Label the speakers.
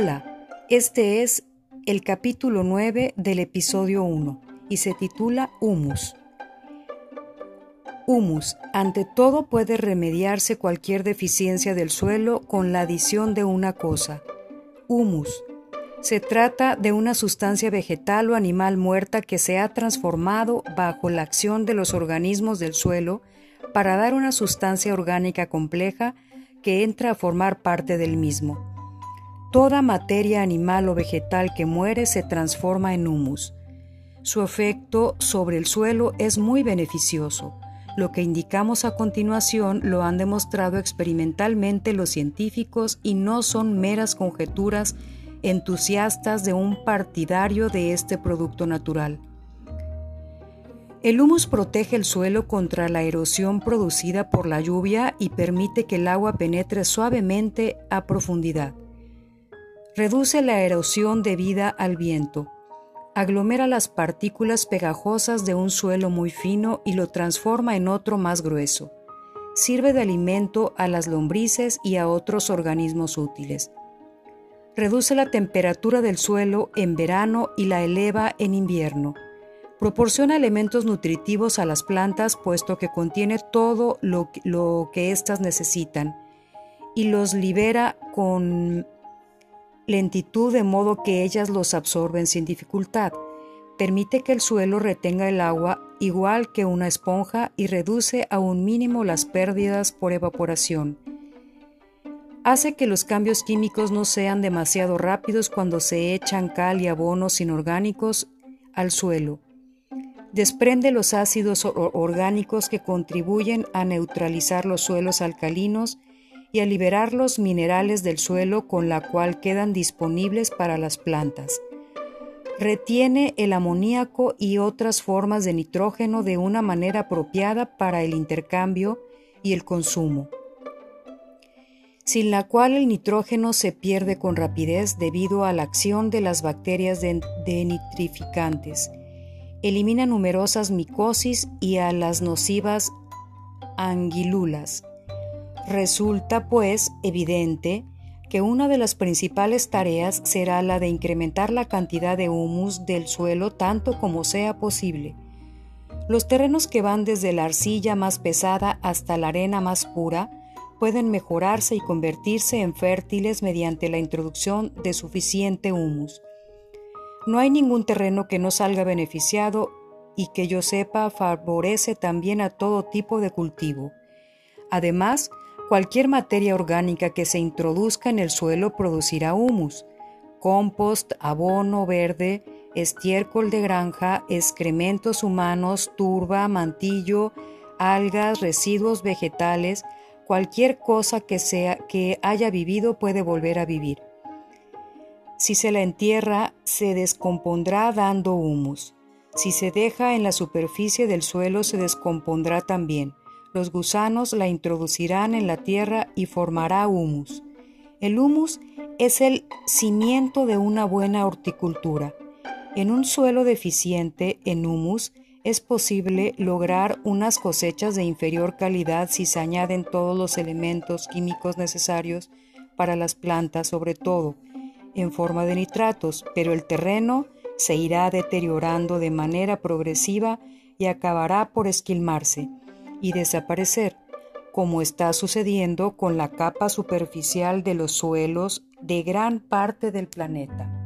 Speaker 1: Hola, este es el capítulo 9 del episodio 1 y se titula Humus. Humus, ante todo puede remediarse cualquier deficiencia del suelo con la adición de una cosa. Humus. Se trata de una sustancia vegetal o animal muerta que se ha transformado bajo la acción de los organismos del suelo para dar una sustancia orgánica compleja que entra a formar parte del mismo. Toda materia animal o vegetal que muere se transforma en humus. Su efecto sobre el suelo es muy beneficioso. Lo que indicamos a continuación lo han demostrado experimentalmente los científicos y no son meras conjeturas entusiastas de un partidario de este producto natural. El humus protege el suelo contra la erosión producida por la lluvia y permite que el agua penetre suavemente a profundidad. Reduce la erosión debida al viento. Aglomera las partículas pegajosas de un suelo muy fino y lo transforma en otro más grueso. Sirve de alimento a las lombrices y a otros organismos útiles. Reduce la temperatura del suelo en verano y la eleva en invierno. Proporciona elementos nutritivos a las plantas puesto que contiene todo lo, que éstas necesitan y los libera con lentitud de modo que ellas los absorben sin dificultad. Permite que el suelo retenga el agua igual que una esponja y reduce a un mínimo las pérdidas por evaporación. Hace que los cambios químicos no sean demasiado rápidos cuando se echan cal y abonos inorgánicos al suelo. Desprende los ácidos orgánicos que contribuyen a neutralizar los suelos alcalinos y a liberar los minerales del suelo con la cual quedan disponibles para las plantas. Retiene el amoníaco y otras formas de nitrógeno de una manera apropiada para el intercambio y el consumo, sin la cual el nitrógeno se pierde con rapidez debido a la acción de las bacterias de, nitrificantes. Elimina numerosas micosis y a las nocivas anguilulas Resulta, pues, evidente que una de las principales tareas será la de incrementar la cantidad de humus del suelo tanto como sea posible. Los terrenos que van desde la arcilla más pesada hasta la arena más pura pueden mejorarse y convertirse en fértiles mediante la introducción de suficiente humus. No hay ningún terreno que no salga beneficiado y que yo sepa favorece también a todo tipo de cultivo. Además, Cualquier materia orgánica que se introduzca en el suelo producirá humus, compost, abono verde, estiércol de granja, excrementos humanos, turba, mantillo, algas, residuos vegetales, cualquier cosa que, sea, que haya vivido puede volver a vivir. Si se la entierra, se descompondrá dando humus. Si se deja en la superficie del suelo, se descompondrá también. Los gusanos la introducirán en la tierra y formará humus. El humus es el cimiento de una buena horticultura. En un suelo deficiente en humus es posible lograr unas cosechas de inferior calidad si se añaden todos los elementos químicos necesarios para las plantas, sobre todo en forma de nitratos, pero el terreno se irá deteriorando de manera progresiva y acabará por esquilmarse y desaparecer, como está sucediendo con la capa superficial de los suelos de gran parte del planeta.